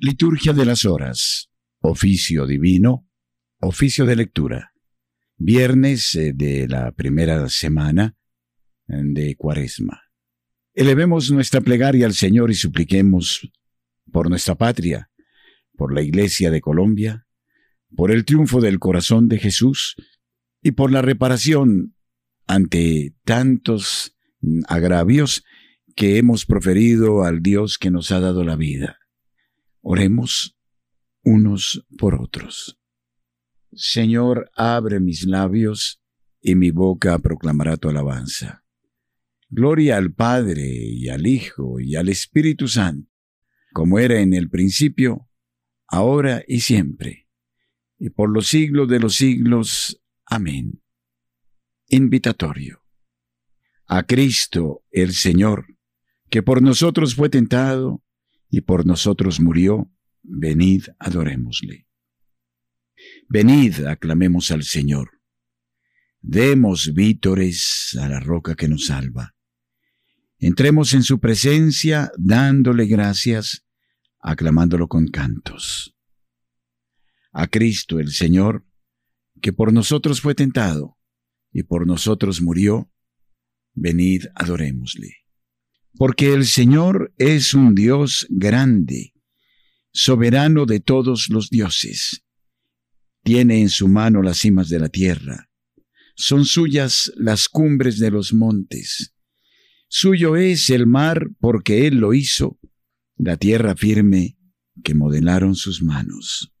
Liturgia de las Horas. Oficio Divino. Oficio de lectura. Viernes eh, de la primera semana eh, de Cuaresma. Elevemos nuestra plegaria al Señor y supliquemos por nuestra patria, por la Iglesia de Colombia, por el triunfo del corazón de Jesús y por la reparación ante tantos agravios que hemos proferido al Dios que nos ha dado la vida. Oremos unos por otros. Señor, abre mis labios y mi boca proclamará tu alabanza. Gloria al Padre y al Hijo y al Espíritu Santo, como era en el principio, ahora y siempre, y por los siglos de los siglos. Amén. Invitatorio. A Cristo el Señor, que por nosotros fue tentado, y por nosotros murió, venid, adorémosle. Venid, aclamemos al Señor. Demos vítores a la roca que nos salva. Entremos en su presencia dándole gracias, aclamándolo con cantos. A Cristo el Señor, que por nosotros fue tentado y por nosotros murió, venid, adorémosle. Porque el Señor es un Dios grande, soberano de todos los dioses. Tiene en su mano las cimas de la tierra. Son suyas las cumbres de los montes. Suyo es el mar porque Él lo hizo, la tierra firme que modelaron sus manos.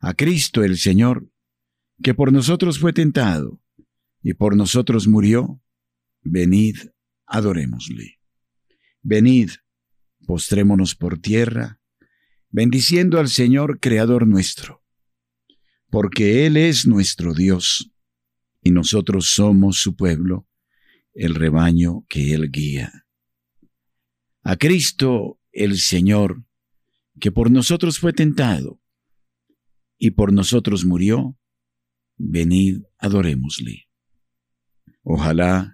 A Cristo el Señor, que por nosotros fue tentado y por nosotros murió, venid adorémosle. Venid, postrémonos por tierra, bendiciendo al Señor Creador nuestro, porque Él es nuestro Dios, y nosotros somos su pueblo, el rebaño que Él guía. A Cristo el Señor, que por nosotros fue tentado, y por nosotros murió, venid, adorémosle. Ojalá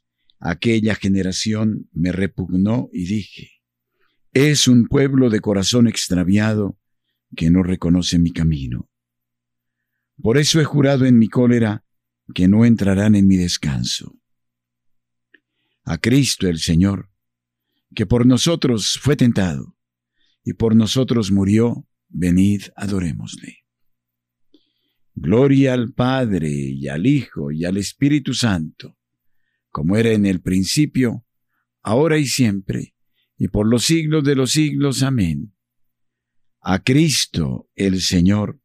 Aquella generación me repugnó y dije, es un pueblo de corazón extraviado que no reconoce mi camino. Por eso he jurado en mi cólera que no entrarán en mi descanso. A Cristo el Señor, que por nosotros fue tentado y por nosotros murió, venid, adorémosle. Gloria al Padre y al Hijo y al Espíritu Santo como era en el principio, ahora y siempre, y por los siglos de los siglos. Amén. A Cristo el Señor,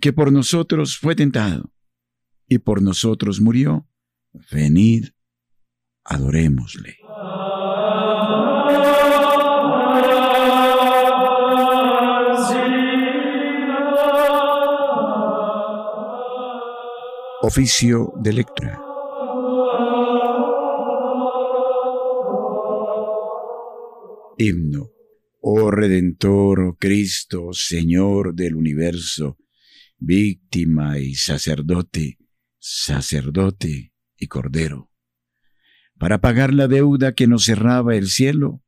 que por nosotros fue tentado y por nosotros murió, venid, adorémosle. Oficio de lectura. Himno. Oh Redentor, oh Cristo, Señor del universo, víctima y sacerdote, sacerdote y cordero. Para pagar la deuda que nos cerraba el cielo,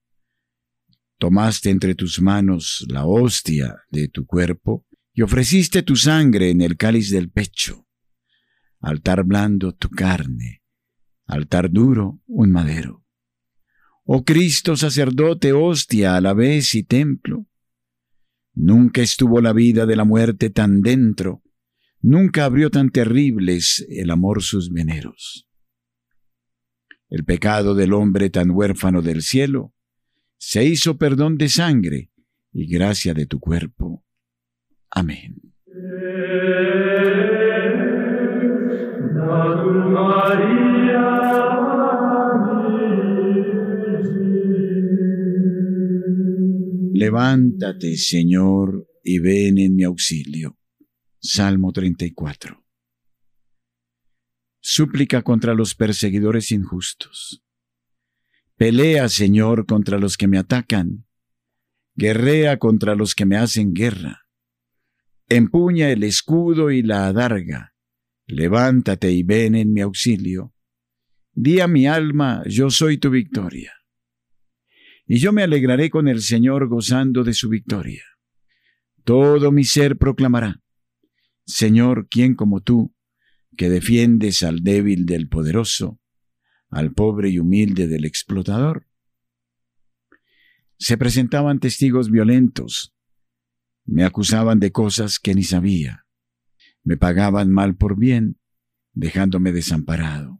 tomaste entre tus manos la hostia de tu cuerpo y ofreciste tu sangre en el cáliz del pecho. Altar blando tu carne, altar duro un madero. Oh Cristo sacerdote, hostia a la vez y templo. Nunca estuvo la vida de la muerte tan dentro, nunca abrió tan terribles el amor sus veneros. El pecado del hombre tan huérfano del cielo se hizo perdón de sangre y gracia de tu cuerpo. Amén. Levántate, Señor, y ven en mi auxilio. Salmo 34. Súplica contra los perseguidores injustos. Pelea, Señor, contra los que me atacan. Guerrea contra los que me hacen guerra. Empuña el escudo y la adarga. Levántate y ven en mi auxilio. Di a mi alma, yo soy tu victoria. Y yo me alegraré con el Señor gozando de su victoria. Todo mi ser proclamará, Señor, ¿quién como tú, que defiendes al débil del poderoso, al pobre y humilde del explotador? Se presentaban testigos violentos, me acusaban de cosas que ni sabía, me pagaban mal por bien, dejándome desamparado.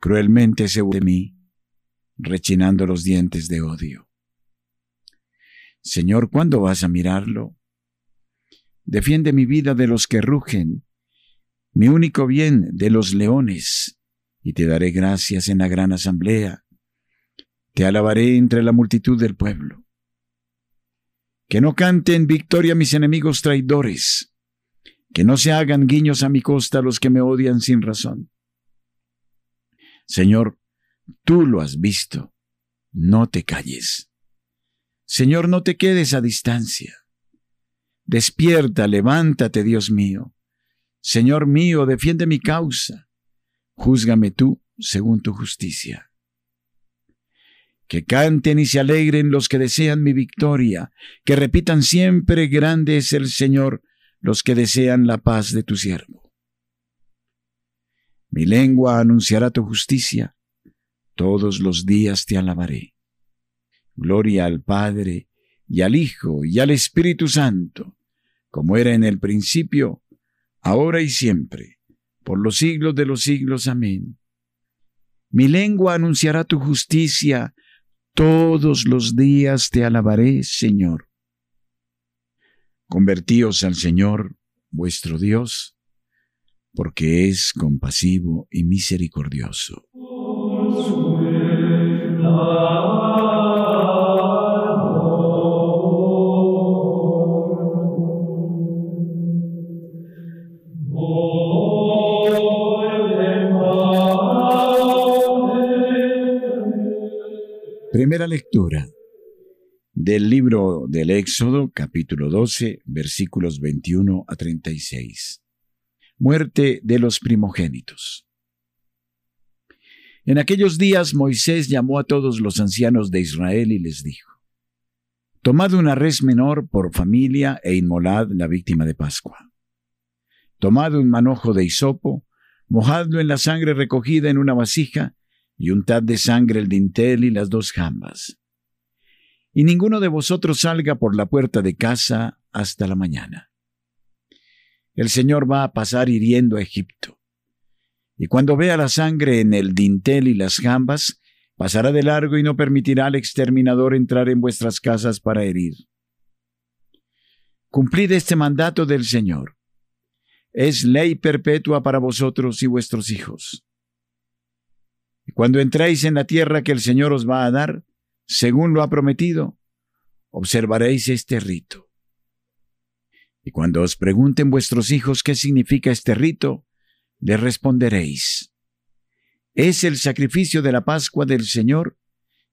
cruelmente se de mí, rechinando los dientes de odio. Señor, ¿cuándo vas a mirarlo? Defiende mi vida de los que rugen, mi único bien de los leones, y te daré gracias en la gran asamblea. Te alabaré entre la multitud del pueblo. Que no canten victoria mis enemigos traidores, que no se hagan guiños a mi costa los que me odian sin razón. Señor, tú lo has visto, no te calles. Señor, no te quedes a distancia. Despierta, levántate, Dios mío. Señor mío, defiende mi causa. Júzgame tú según tu justicia. Que canten y se alegren los que desean mi victoria, que repitan siempre grande es el Señor los que desean la paz de tu siervo. Mi lengua anunciará tu justicia, todos los días te alabaré. Gloria al Padre, y al Hijo, y al Espíritu Santo, como era en el principio, ahora y siempre, por los siglos de los siglos. Amén. Mi lengua anunciará tu justicia, todos los días te alabaré, Señor. Convertíos al Señor, vuestro Dios, porque es compasivo y misericordioso. Primera lectura del libro del Éxodo, capítulo 12, versículos 21 a 36. Muerte de los primogénitos. En aquellos días Moisés llamó a todos los ancianos de Israel y les dijo, Tomad una res menor por familia e inmolad la víctima de Pascua. Tomad un manojo de hisopo, mojadlo en la sangre recogida en una vasija y untad de sangre el dintel y las dos jambas. Y ninguno de vosotros salga por la puerta de casa hasta la mañana. El Señor va a pasar hiriendo a Egipto. Y cuando vea la sangre en el dintel y las jambas, pasará de largo y no permitirá al exterminador entrar en vuestras casas para herir. Cumplid este mandato del Señor. Es ley perpetua para vosotros y vuestros hijos y cuando entréis en la tierra que el Señor os va a dar, según lo ha prometido, observaréis este rito. Y cuando os pregunten vuestros hijos qué significa este rito, les responderéis, es el sacrificio de la Pascua del Señor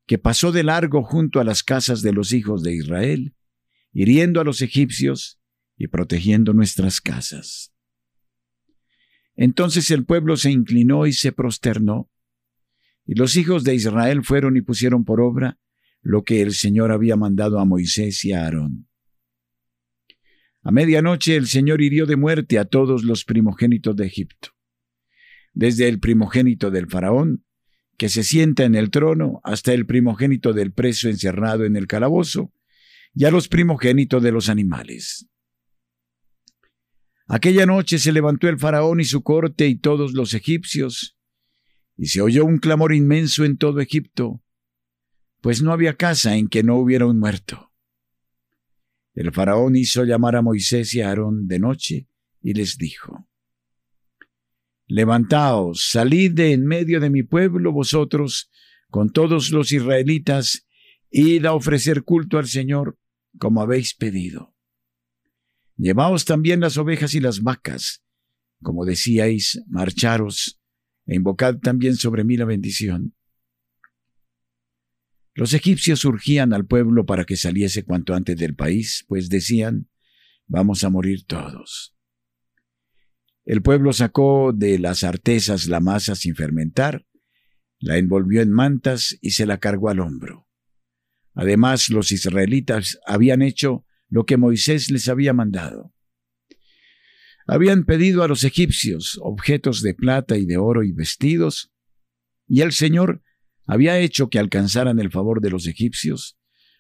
que pasó de largo junto a las casas de los hijos de Israel, hiriendo a los egipcios y protegiendo nuestras casas. Entonces el pueblo se inclinó y se prosternó, y los hijos de Israel fueron y pusieron por obra lo que el Señor había mandado a Moisés y a Aarón. A medianoche el Señor hirió de muerte a todos los primogénitos de Egipto, desde el primogénito del faraón, que se sienta en el trono, hasta el primogénito del preso encerrado en el calabozo, y a los primogénitos de los animales. Aquella noche se levantó el faraón y su corte y todos los egipcios, y se oyó un clamor inmenso en todo Egipto, pues no había casa en que no hubiera un muerto. El faraón hizo llamar a Moisés y a Aarón de noche y les dijo, Levantaos, salid de en medio de mi pueblo vosotros, con todos los israelitas, id a ofrecer culto al Señor, como habéis pedido. Llevaos también las ovejas y las vacas, como decíais, marcharos, e invocad también sobre mí la bendición. Los egipcios urgían al pueblo para que saliese cuanto antes del país, pues decían, vamos a morir todos. El pueblo sacó de las artesas la masa sin fermentar, la envolvió en mantas y se la cargó al hombro. Además, los israelitas habían hecho lo que Moisés les había mandado. Habían pedido a los egipcios objetos de plata y de oro y vestidos, y el Señor había hecho que alcanzaran el favor de los egipcios,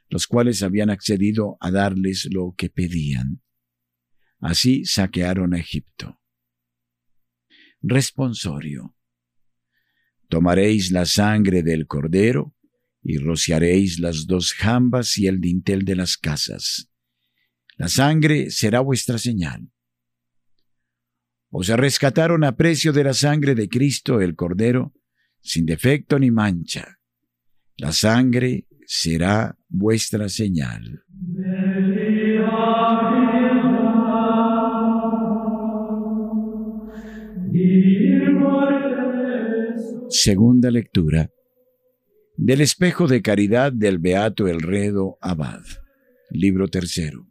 los cuales habían accedido a darles lo que pedían. Así saquearon a Egipto. Responsorio. Tomaréis la sangre del cordero y rociaréis las dos jambas y el dintel de las casas. La sangre será vuestra señal. Os rescataron a precio de la sangre de Cristo el Cordero, sin defecto ni mancha. La sangre será vuestra señal. Segunda lectura del espejo de caridad del Beato Elredo Abad, libro tercero.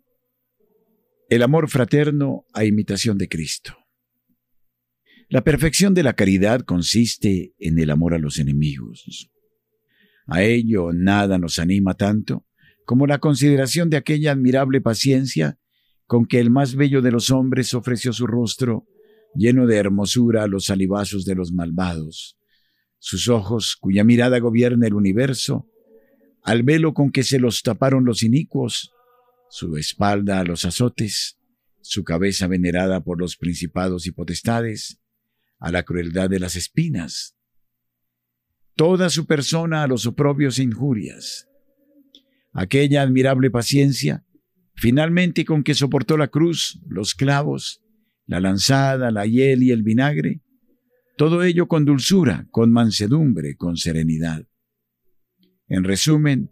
El amor fraterno a imitación de Cristo. La perfección de la caridad consiste en el amor a los enemigos. A ello nada nos anima tanto como la consideración de aquella admirable paciencia con que el más bello de los hombres ofreció su rostro lleno de hermosura a los salivazos de los malvados, sus ojos, cuya mirada gobierna el universo, al velo con que se los taparon los inicuos, su espalda a los azotes, su cabeza venerada por los principados y potestades, a la crueldad de las espinas, toda su persona a los oprobios e injurias. Aquella admirable paciencia, finalmente con que soportó la cruz, los clavos, la lanzada, la hiel y el vinagre, todo ello con dulzura, con mansedumbre, con serenidad. En resumen,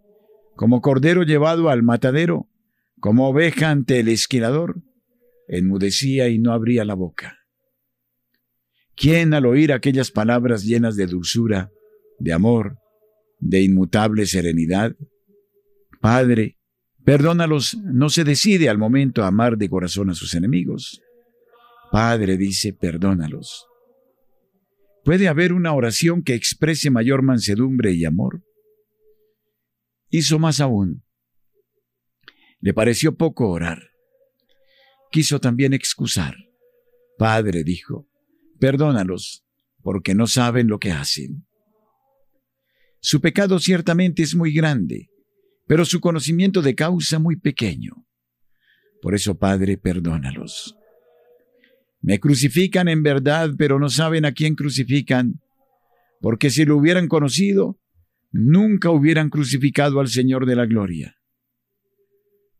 como cordero llevado al matadero, como oveja ante el esquilador, enmudecía y no abría la boca. ¿Quién al oír aquellas palabras llenas de dulzura, de amor, de inmutable serenidad? Padre, perdónalos, no se decide al momento a amar de corazón a sus enemigos. Padre dice, perdónalos. ¿Puede haber una oración que exprese mayor mansedumbre y amor? Hizo más aún. Le pareció poco orar. Quiso también excusar. Padre, dijo, perdónalos, porque no saben lo que hacen. Su pecado ciertamente es muy grande, pero su conocimiento de causa muy pequeño. Por eso, Padre, perdónalos. Me crucifican en verdad, pero no saben a quién crucifican, porque si lo hubieran conocido, nunca hubieran crucificado al Señor de la Gloria.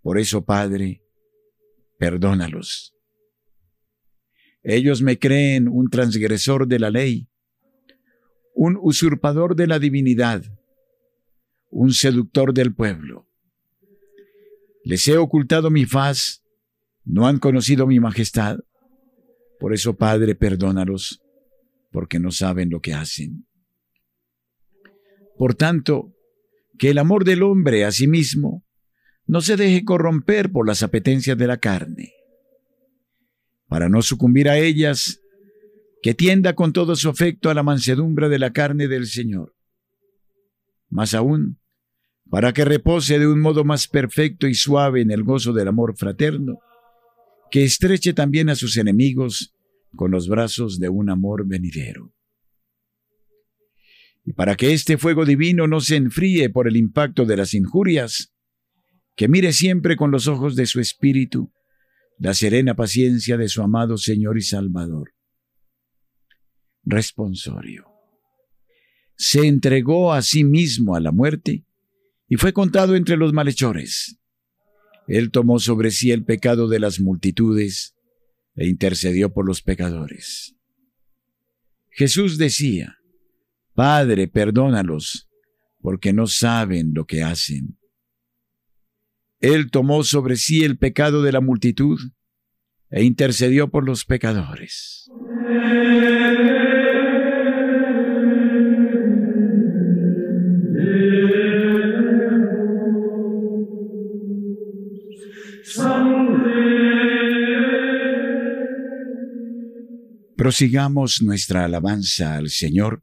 Por eso, Padre, perdónalos. Ellos me creen un transgresor de la ley, un usurpador de la divinidad, un seductor del pueblo. Les he ocultado mi faz, no han conocido mi majestad. Por eso, Padre, perdónalos, porque no saben lo que hacen. Por tanto, que el amor del hombre a sí mismo no se deje corromper por las apetencias de la carne. Para no sucumbir a ellas, que tienda con todo su afecto a la mansedumbre de la carne del Señor. Más aún, para que repose de un modo más perfecto y suave en el gozo del amor fraterno, que estreche también a sus enemigos con los brazos de un amor venidero. Y para que este fuego divino no se enfríe por el impacto de las injurias, que mire siempre con los ojos de su espíritu la serena paciencia de su amado Señor y Salvador. Responsorio. Se entregó a sí mismo a la muerte y fue contado entre los malhechores. Él tomó sobre sí el pecado de las multitudes e intercedió por los pecadores. Jesús decía, Padre, perdónalos, porque no saben lo que hacen. Él tomó sobre sí el pecado de la multitud e intercedió por los pecadores. Prosigamos nuestra alabanza al Señor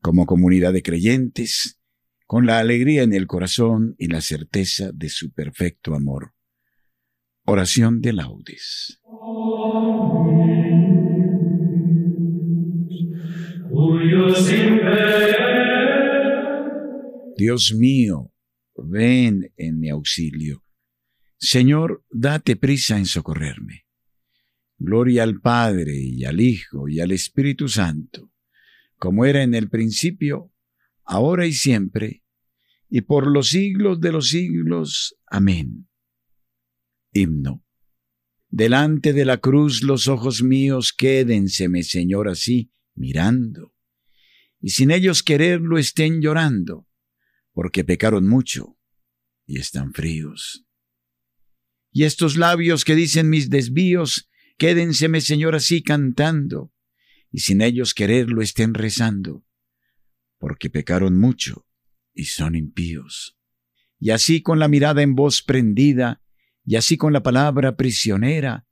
como comunidad de creyentes, con la alegría en el corazón y la certeza de su perfecto amor. Oración de laudes. Dios mío, ven en mi auxilio. Señor, date prisa en socorrerme. Gloria al Padre y al Hijo y al Espíritu Santo, como era en el principio, ahora y siempre, y por los siglos de los siglos. Amén. Himno. Delante de la cruz los ojos míos quédenseme, Señor, así, mirando, y sin ellos quererlo estén llorando, porque pecaron mucho y están fríos. Y estos labios que dicen mis desvíos, Quédenseme, Señor, así cantando, y sin ellos quererlo estén rezando, porque pecaron mucho y son impíos. Y así con la mirada en voz prendida, y así con la palabra prisionera,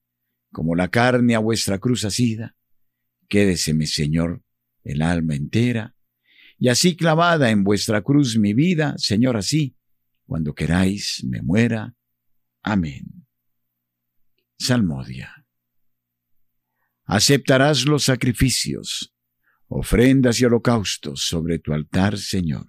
como la carne a vuestra cruz asida, quédeseme, Señor, el alma entera, y así clavada en vuestra cruz mi vida, Señor, así, cuando queráis me muera. Amén. Salmodia aceptarás los sacrificios, ofrendas y holocaustos sobre tu altar, Señor.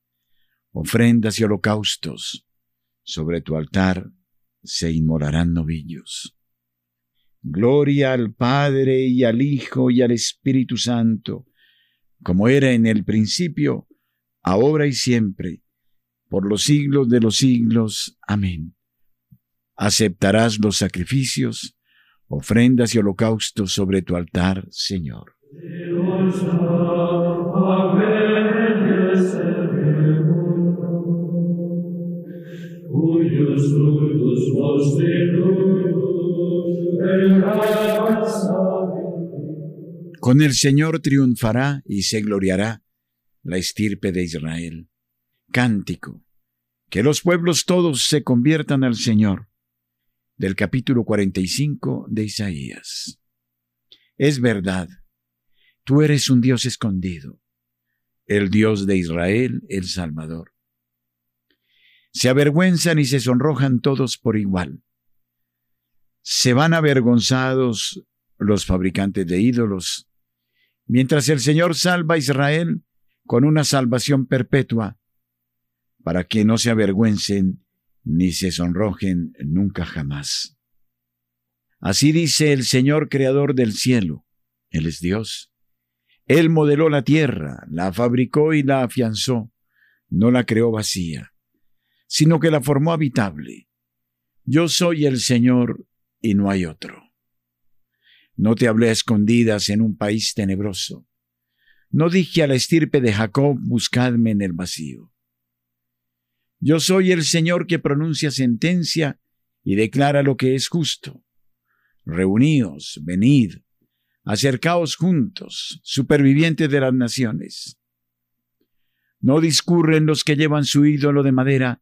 ofrendas y holocaustos, sobre tu altar se inmolarán novillos. Gloria al Padre y al Hijo y al Espíritu Santo, como era en el principio, ahora y siempre, por los siglos de los siglos. Amén. Aceptarás los sacrificios, ofrendas y holocaustos sobre tu altar, Señor. Con el Señor triunfará y se gloriará la estirpe de Israel. Cántico. Que los pueblos todos se conviertan al Señor. Del capítulo 45 de Isaías. Es verdad, tú eres un Dios escondido, el Dios de Israel, el Salvador. Se avergüenzan y se sonrojan todos por igual. Se van avergonzados los fabricantes de ídolos, mientras el Señor salva a Israel con una salvación perpetua, para que no se avergüencen ni se sonrojen nunca jamás. Así dice el Señor Creador del cielo, Él es Dios. Él modeló la tierra, la fabricó y la afianzó, no la creó vacía sino que la formó habitable. Yo soy el Señor y no hay otro. No te hablé a escondidas en un país tenebroso. No dije a la estirpe de Jacob, buscadme en el vacío. Yo soy el Señor que pronuncia sentencia y declara lo que es justo. Reuníos, venid, acercaos juntos, supervivientes de las naciones. No discurren los que llevan su ídolo de madera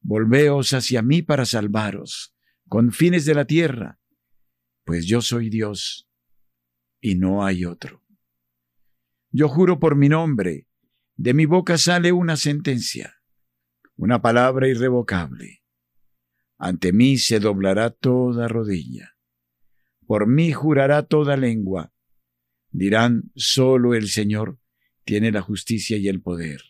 Volveos hacia mí para salvaros, con fines de la tierra, pues yo soy Dios y no hay otro. Yo juro por mi nombre, de mi boca sale una sentencia, una palabra irrevocable. Ante mí se doblará toda rodilla, por mí jurará toda lengua. Dirán, solo el Señor tiene la justicia y el poder.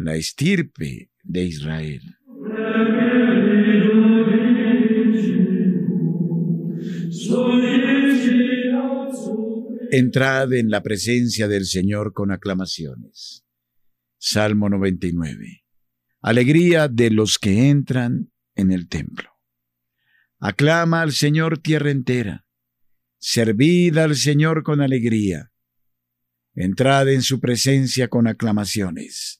la estirpe de Israel. Entrad en la presencia del Señor con aclamaciones. Salmo 99. Alegría de los que entran en el templo. Aclama al Señor tierra entera. Servid al Señor con alegría. Entrad en su presencia con aclamaciones.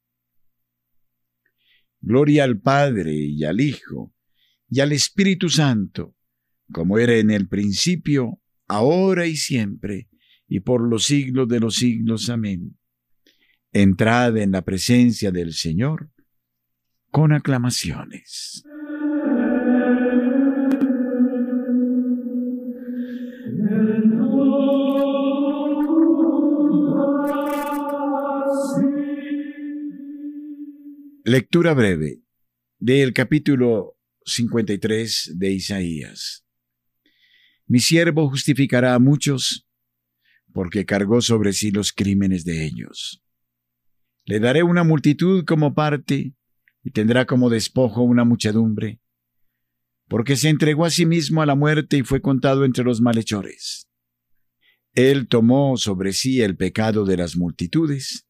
Gloria al Padre y al Hijo y al Espíritu Santo, como era en el principio, ahora y siempre, y por los siglos de los siglos. Amén. Entrad en la presencia del Señor con aclamaciones. Lectura breve del capítulo 53 de Isaías. Mi siervo justificará a muchos, porque cargó sobre sí los crímenes de ellos. Le daré una multitud como parte, y tendrá como despojo una muchedumbre, porque se entregó a sí mismo a la muerte y fue contado entre los malhechores. Él tomó sobre sí el pecado de las multitudes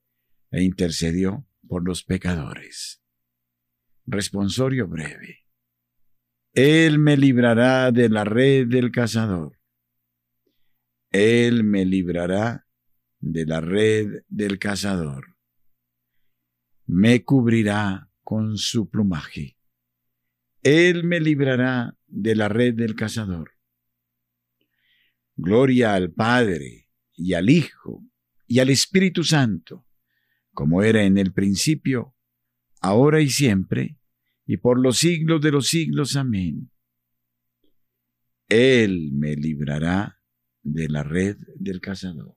e intercedió por los pecadores. Responsorio breve. Él me librará de la red del cazador. Él me librará de la red del cazador. Me cubrirá con su plumaje. Él me librará de la red del cazador. Gloria al Padre y al Hijo y al Espíritu Santo, como era en el principio, ahora y siempre, y por los siglos de los siglos. Amén. Él me librará de la red del cazador.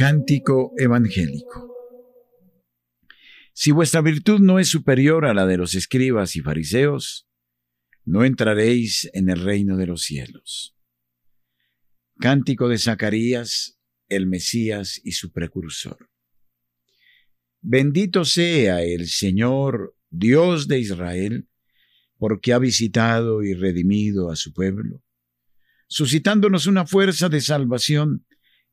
Cántico evangélico. Si vuestra virtud no es superior a la de los escribas y fariseos, no entraréis en el reino de los cielos. Cántico de Zacarías, el Mesías y su precursor. Bendito sea el Señor, Dios de Israel, porque ha visitado y redimido a su pueblo, suscitándonos una fuerza de salvación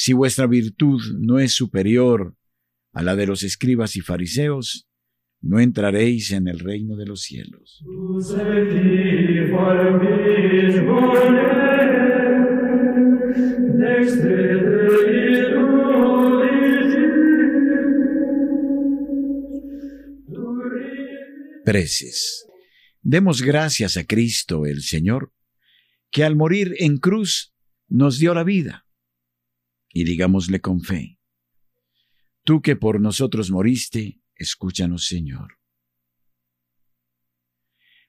Si vuestra virtud no es superior a la de los escribas y fariseos, no entraréis en el reino de los cielos. Preces. Demos gracias a Cristo el Señor, que al morir en cruz nos dio la vida y digámosle con fe, Tú que por nosotros moriste, escúchanos Señor.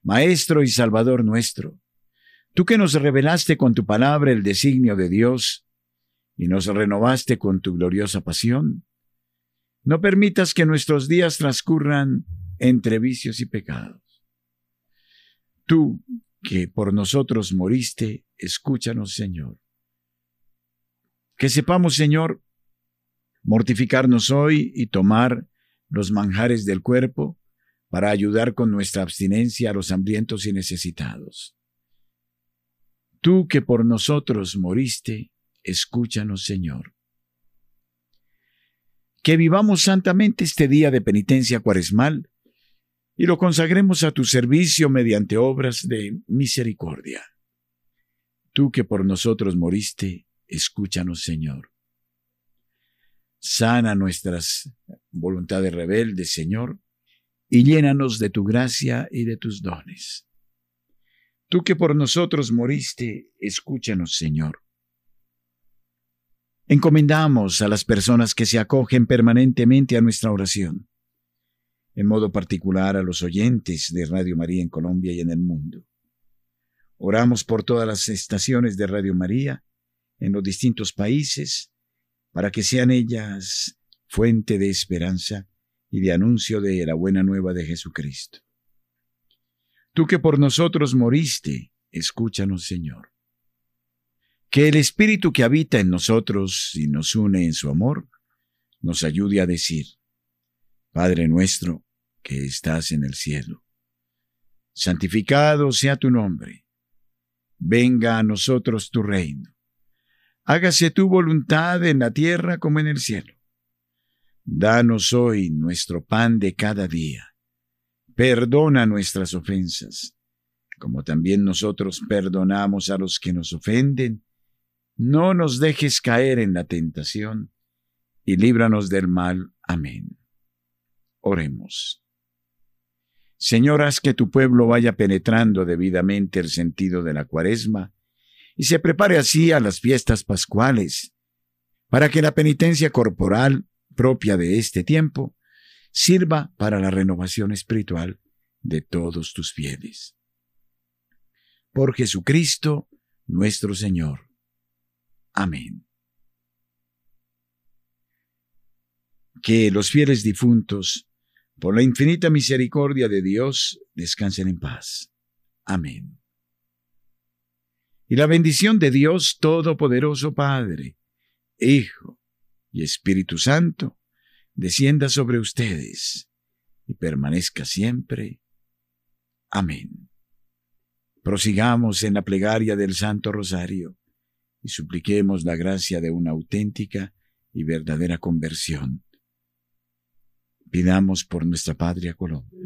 Maestro y Salvador nuestro, tú que nos revelaste con tu palabra el designio de Dios y nos renovaste con tu gloriosa pasión, no permitas que nuestros días transcurran entre vicios y pecados. Tú que por nosotros moriste, escúchanos Señor. Que sepamos, Señor, mortificarnos hoy y tomar los manjares del cuerpo para ayudar con nuestra abstinencia a los hambrientos y necesitados. Tú que por nosotros moriste, escúchanos, Señor. Que vivamos santamente este día de penitencia cuaresmal y lo consagremos a tu servicio mediante obras de misericordia. Tú que por nosotros moriste, Escúchanos, Señor. Sana nuestras voluntades rebeldes, Señor, y llénanos de tu gracia y de tus dones. Tú que por nosotros moriste, escúchanos, Señor. Encomendamos a las personas que se acogen permanentemente a nuestra oración, en modo particular a los oyentes de Radio María en Colombia y en el mundo. Oramos por todas las estaciones de Radio María en los distintos países, para que sean ellas fuente de esperanza y de anuncio de la buena nueva de Jesucristo. Tú que por nosotros moriste, escúchanos, Señor. Que el Espíritu que habita en nosotros y nos une en su amor, nos ayude a decir, Padre nuestro, que estás en el cielo, santificado sea tu nombre, venga a nosotros tu reino, hágase tu voluntad en la tierra como en el cielo. Danos hoy nuestro pan de cada día Perdona nuestras ofensas, como también nosotros perdonamos a los que nos ofenden. No nos dejes caer en la tentación, y líbranos del mal. Amén. Oremos. Señor, haz que tu pueblo vaya penetrando debidamente el sentido de la cuaresma y se prepare así a las fiestas pascuales, para que la penitencia corporal propia de este tiempo sirva para la renovación espiritual de todos tus fieles. Por Jesucristo nuestro Señor. Amén. Que los fieles difuntos, por la infinita misericordia de Dios, descansen en paz. Amén. Y la bendición de Dios Todopoderoso Padre, Hijo y Espíritu Santo, descienda sobre ustedes y permanezca siempre. Amén. Prosigamos en la plegaria del Santo Rosario y supliquemos la gracia de una auténtica y verdadera conversión. Pidamos por nuestra patria Colombia.